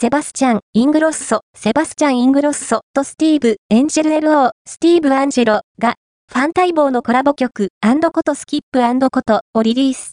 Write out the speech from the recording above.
セバスチャン・イングロッソ、セバスチャン・イングロッソとスティーブ・エンジェル LO、スティーブ・アンジェロが、ファン待望のコラボ曲、アンドことスキップアンドことをリリース。